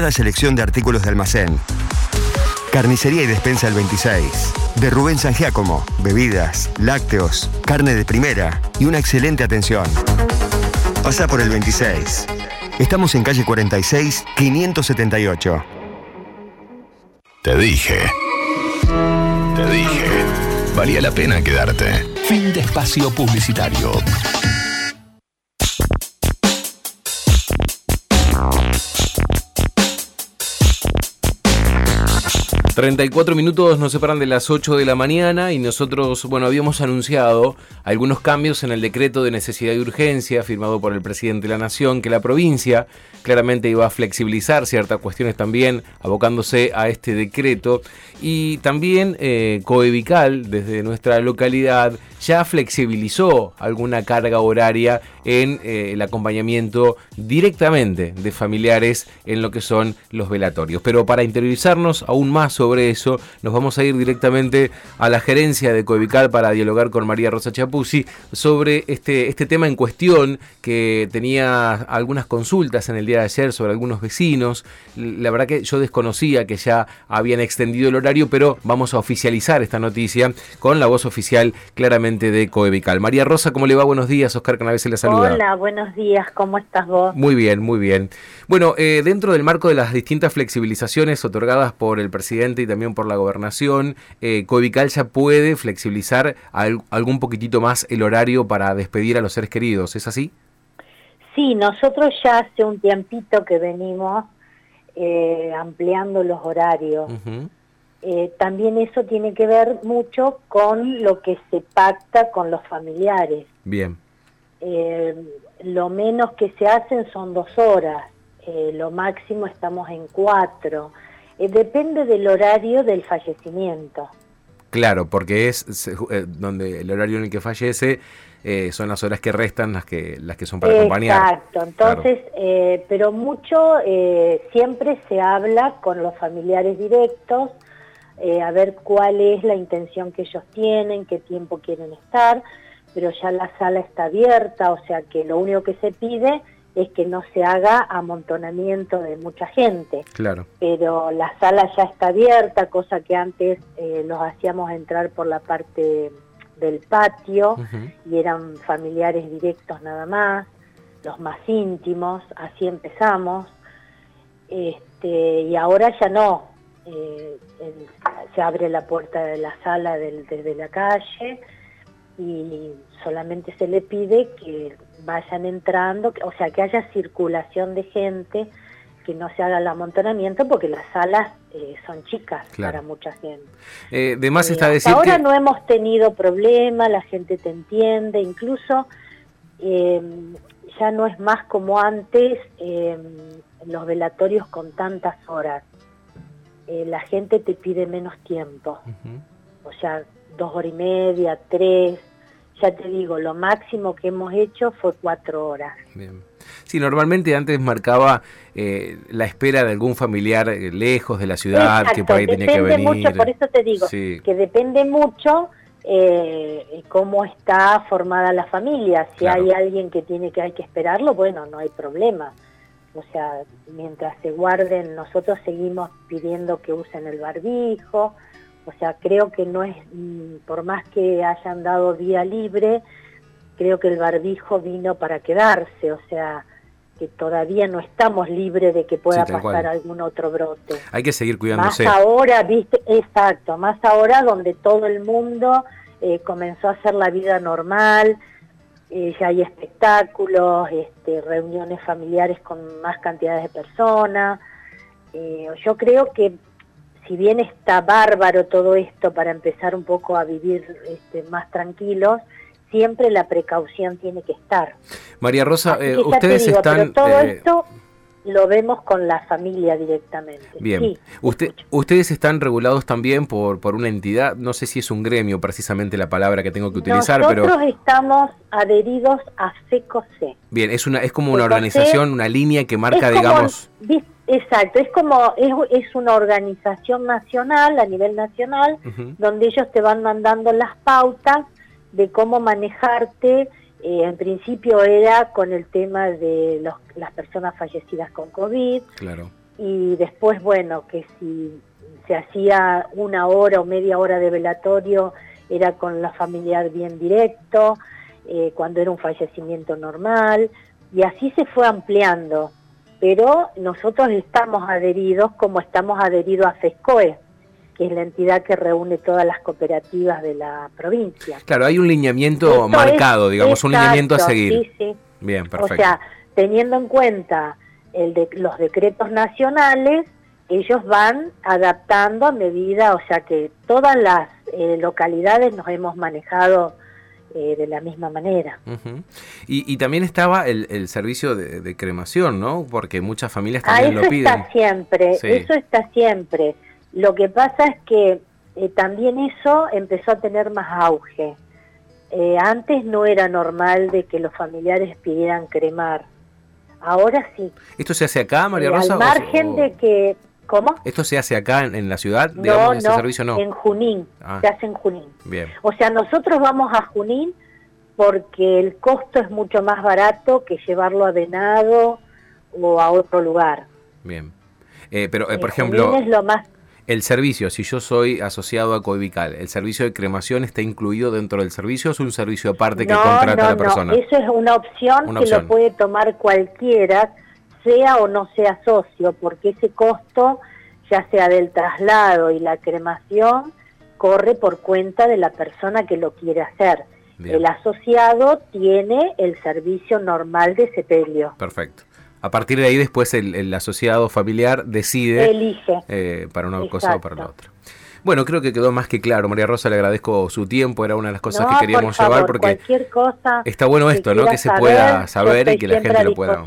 La selección de artículos de almacén. Carnicería y despensa el 26. De Rubén San Giacomo. Bebidas, lácteos, carne de primera y una excelente atención. Pasa por el 26. Estamos en calle 46, 578. Te dije. Te dije. Valía la pena quedarte. Fin de espacio publicitario. 34 minutos nos separan de las 8 de la mañana y nosotros, bueno, habíamos anunciado algunos cambios en el decreto de necesidad y urgencia firmado por el presidente de la Nación, que la provincia claramente iba a flexibilizar ciertas cuestiones también, abocándose a este decreto. Y también eh, Coevical, desde nuestra localidad, ya flexibilizó alguna carga horaria en eh, el acompañamiento directamente de familiares en lo que son los velatorios. Pero para interiorizarnos aún más sobre eso, nos vamos a ir directamente a la gerencia de Coevical para dialogar con María Rosa Chapuzzi sobre este, este tema en cuestión que tenía algunas consultas en el día de ayer sobre algunos vecinos. La verdad que yo desconocía que ya habían extendido el horario, pero vamos a oficializar esta noticia con la voz oficial claramente de Coevical. María Rosa, ¿cómo le va? Buenos días, Oscar Canavese le saluda. Hola, buenos días, ¿cómo estás vos? Muy bien, muy bien. Bueno, eh, dentro del marco de las distintas flexibilizaciones otorgadas por el presidente y también por la gobernación, eh, ya puede flexibilizar algún poquitito más el horario para despedir a los seres queridos, ¿es así? Sí, nosotros ya hace un tiempito que venimos eh, ampliando los horarios. Eh, también eso tiene que ver mucho con lo que se pacta con los familiares. Bien. Eh, lo menos que se hacen son dos horas, lo máximo estamos en cuatro. Depende del horario del fallecimiento. Claro, porque es donde el horario en el que fallece eh, son las horas que restan las que las que son para acompañar. Exacto, entonces, eh, pero mucho eh, siempre se habla con los familiares directos, a ver cuál es la intención que ellos tienen, qué tiempo quieren estar, pero ya la sala está abierta, o sea que lo único que se pide es que no se haga amontonamiento de mucha gente. Claro. Pero la sala ya está abierta, cosa que antes los hacíamos entrar por la parte del patio y eran familiares directos nada más, los más íntimos, así empezamos. Este, y ahora ya no, eh, se abre la puerta de la sala desde la calle y solamente se le pide que vayan entrando, o sea, que haya circulación de gente que no se haga el amontonamiento porque las salas eh, son chicas para mucha gente. Eh, de más está decir ahora no hemos tenido problema, la gente te entiende, incluso eh, ya no es más como antes los velatorios con tantas horas. la gente te pide menos tiempo, o sea, dos horas y media, tres, ya te digo, lo máximo que hemos hecho fue cuatro horas. Bien. Sí, normalmente antes marcaba eh, la espera de algún familiar eh, lejos de la ciudad que por ahí tenía que venir. Mucho, por eso te digo que depende mucho eh, cómo está formada la familia. Si hay alguien que tiene que hay que esperarlo, bueno, no hay problema. O sea, mientras se guarden, nosotros seguimos pidiendo que usen el barbijo. O sea, creo que no es, mm, por más que hayan dado día libre, creo que el barbijo vino para quedarse. O sea, que todavía no estamos libres de que pueda pasar algún otro brote. Hay que seguir cuidándose. Más ahora, viste, exacto, más ahora donde todo el mundo eh, comenzó a hacer la vida normal, eh, ya hay espectáculos, este, reuniones familiares con más cantidades de personas. Eh, yo creo que si bien está bárbaro todo esto para empezar un poco a vivir este, más tranquilos, siempre la precaución tiene que estar. María Rosa, eh, ustedes están... todo eh, esto lo vemos con la familia directamente. Bien. Usted, ustedes están regulados también por, por una entidad, no sé si es un gremio precisamente la palabra que tengo que utilizar, pero... Nosotros estamos adheridos a FECOC. Bien, es, una, es como una organización, una línea que marca, digamos... Exacto, es como, es, es, una organización nacional, a nivel nacional, donde ellos te van mandando las pautas de cómo manejarte. Eh, en principio era con el tema de las personas fallecidas con COVID. Claro. y después, bueno, que si se hacía una hora o media hora de velatorio, era con la familiar bien directo, eh, cuando era un fallecimiento normal, y así se fue ampliando. Pero nosotros estamos adheridos como estamos adheridos a FESCOE, que es la entidad que reúne todas las cooperativas de la provincia. Claro, hay un lineamiento marcado, digamos, un lineamiento a seguir. Sí, sí. Bien, perfecto. O sea, teniendo en cuenta el de, los decretos nacionales, ellos van adaptando a medida, o sea que todas las eh, localidades nos hemos manejado eh, de la misma manera. y, también estaba el, servicio de, cremación, ¿no? Porque muchas familias ah, también lo piden. Eso está siempre, eso está siempre. Lo que pasa es que eh, también eso empezó a tener más auge. antes no era normal de que los familiares pidieran cremar. Ahora sí. ¿Esto se hace acá, María Rosa? al margen de que ¿Cómo? ¿Esto se hace acá en, la ciudad? no, no, servicio no, en Junín, ah. se hace en Junín. Bien. O sea, nosotros vamos a Junín porque el costo es mucho más barato que llevarlo a Venado o a otro lugar. Bien. Eh, pero, eh, por ejemplo, es lo más... el servicio, si yo soy asociado a Coevical, ¿el servicio de cremación está incluido dentro del servicio o es un servicio aparte que contrata la persona? No, eso es una opción que lo puede tomar cualquiera sea o no sea socio, porque ese costo, ya sea del traslado y la cremación, corre por cuenta de la persona que lo quiere hacer. El asociado tiene el servicio normal de sepelio. Perfecto. A partir de ahí después el, asociado familiar decide Elige. Eh, para una cosa o para la otra. Bueno, creo que quedó más que claro. María Rosa, le agradezco su tiempo, era una de las cosas que queríamos llevar porque cosa está bueno esto, ¿no? Que se pueda saber y que la gente lo pueda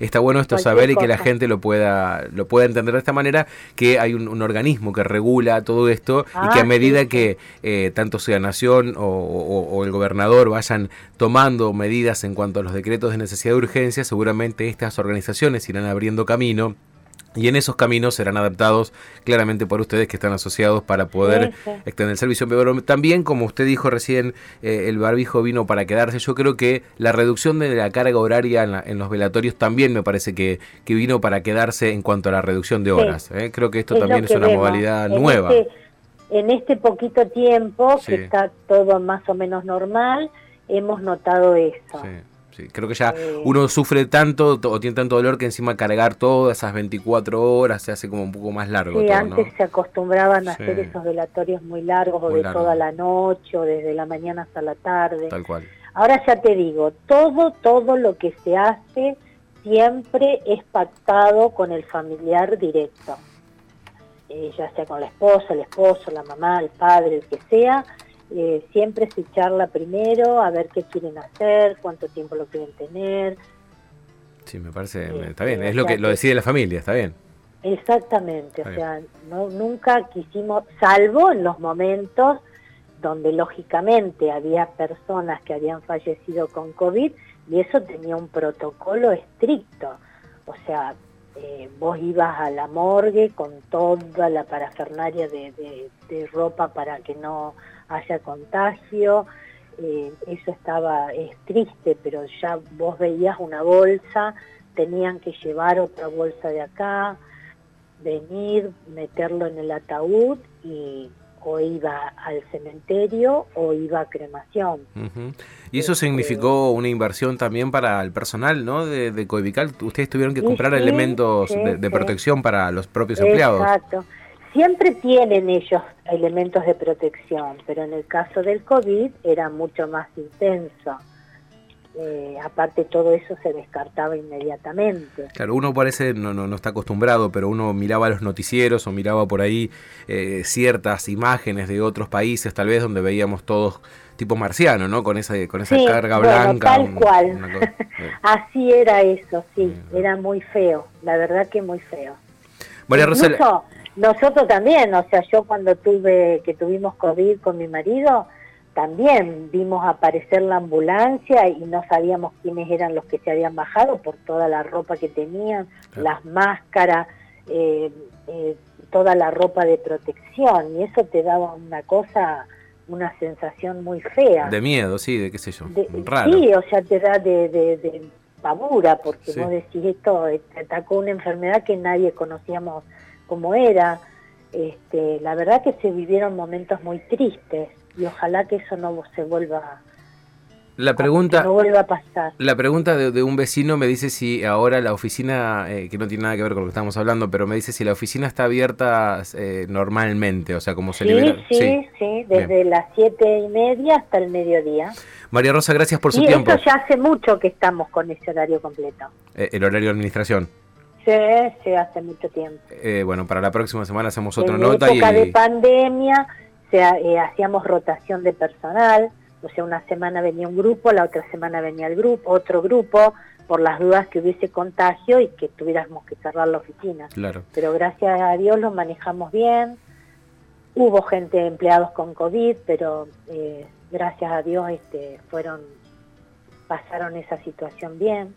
está bueno esto saber y que la gente lo pueda, lo pueda entender de esta manera, que hay un, organismo que regula todo esto y que a ah, medida que eh, tanto sea Nación o, el gobernador vayan tomando medidas en cuanto a los decretos de necesidad de urgencia, seguramente estas organizaciones irán abriendo camino y en esos caminos serán adaptados claramente por ustedes que están asociados para poder extender el servicio. Pero también, como usted dijo recién, eh, el barbijo vino para quedarse. Yo creo que la reducción de la carga horaria en, los velatorios también me parece que, que, vino para quedarse en cuanto a la reducción de horas. ¿eh? Creo que esto también es una modalidad nueva. Este, en este poquito tiempo, que está todo más o menos normal, hemos notado eso creo que ya uno sufre tanto o tiene tanto dolor que encima cargar todas esas 24 horas se hace como un poco más largo. Sí, antes se acostumbraban a hacer esos velatorios muy largos o de toda la noche o desde la mañana hasta la tarde. Tal cual. Ahora ya te digo, todo, todo lo que se hace siempre es pactado con el familiar directo. Eh, ya sea con la esposa, el esposo, la mamá, el padre, el que sea, eh, siempre se charla primero, a ver qué quieren hacer, cuánto tiempo lo quieren tener. Sí, me parece, eh, está bien, es lo que lo decide la familia, está bien. Exactamente, o sea, no, nunca quisimos, salvo en los momentos donde lógicamente había personas que habían fallecido con COVID y eso tenía un protocolo estricto, o sea, eh, vos ibas a la morgue con toda la parafernaria de, de ropa para que no haya contagio, eh, eso estaba, es triste, pero ya vos veías una bolsa, tenían que llevar otra bolsa de acá, venir, meterlo en el ataúd y o iba al cementerio o iba a cremación. Y eso este, significó una inversión también para el personal ¿no? de, de Coevical. Ustedes tuvieron que comprar elementos de, protección para los propios empleados. Exacto. Siempre tienen ellos elementos de protección, pero en el caso del COVID era mucho más intenso. Eh, aparte todo eso se descartaba inmediatamente. Claro, uno parece no, no, no, está acostumbrado, pero uno miraba los noticieros o miraba por ahí eh, ciertas imágenes de otros países, tal vez donde veíamos todos tipo marciano, ¿no? Con esa, con esa carga blanca. Tal cual. Así era eso, sí, era muy feo, la verdad que muy feo. María nosotros también, o sea, yo cuando tuve, que tuvimos COVID con mi marido, también vimos aparecer la ambulancia y no sabíamos quiénes eran los que se habían bajado por toda la ropa que tenían, las máscaras, eh, eh, toda la ropa de protección y eso te daba una cosa, una sensación muy fea. De miedo, sí, de qué sé yo, raro. Sí, o sea, te da de, pavura, porque vos decís esto, te atacó una enfermedad que nadie conocíamos cómo era. Este, la verdad que se vivieron momentos muy tristes y ojalá que eso no se vuelva la pregunta, no vuelva a pasar. La pregunta de, un vecino me dice si ahora la oficina, eh, que no tiene nada que ver con lo que estamos hablando, pero me dice si la oficina está abierta eh, normalmente, o sea, como se libera. Sí, sí, desde las siete y media hasta el mediodía. María Rosa, gracias por su y tiempo. Esto ya hace mucho que estamos con ese horario completo. Eh, ¿El horario de administración? Sí, sí, hace mucho tiempo. bueno, para la próxima semana hacemos otra nota. En época de pandemia hacíamos rotación de personal o sea, una semana venía un grupo, la otra semana venía el grupo, otro grupo, por las dudas que hubiese contagio y que tuviéramos que cerrar la oficina. Claro. Pero gracias a Dios lo manejamos bien. Hubo gente empleados con COVID, pero eh, gracias a Dios este, fueron pasaron esa situación bien.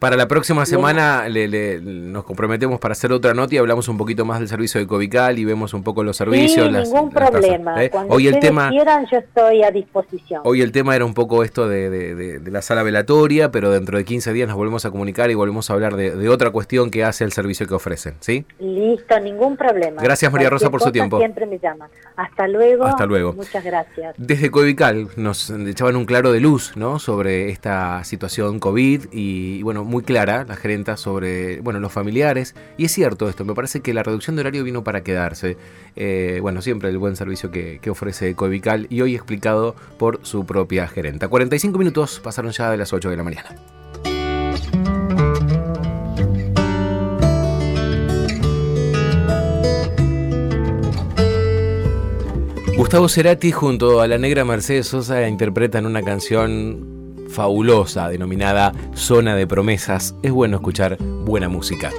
Para la próxima semana le, nos comprometemos para hacer otra nota y hablamos un poquito más del servicio de Covical y vemos un poco los servicios. Sí, ningún problema. ¿eh? Cuando hoy el tema, quieran, yo estoy a disposición. Hoy el tema era un poco esto de, la sala velatoria, pero dentro de 15 días nos volvemos a comunicar y volvemos a hablar de, otra cuestión que hace el servicio que ofrecen. ¿sí? Listo, ningún problema. Gracias María Rosa por su tiempo. Siempre me llaman. Hasta luego. Hasta luego. Muchas gracias. Desde Covical nos echaban un claro de luz ¿no? sobre esta situación COVID y bueno, muy clara la gerenta sobre bueno, los familiares. Y es cierto esto, me parece que la reducción de horario vino para quedarse. Eh, bueno, siempre el buen servicio que, ofrece Covical y hoy explicado por su propia gerenta. 45 minutos pasaron ya de las 8 de la mañana. Gustavo Cerati junto a la negra Mercedes Sosa interpretan una canción fabulosa denominada Zona de Promesas, es bueno escuchar buena música.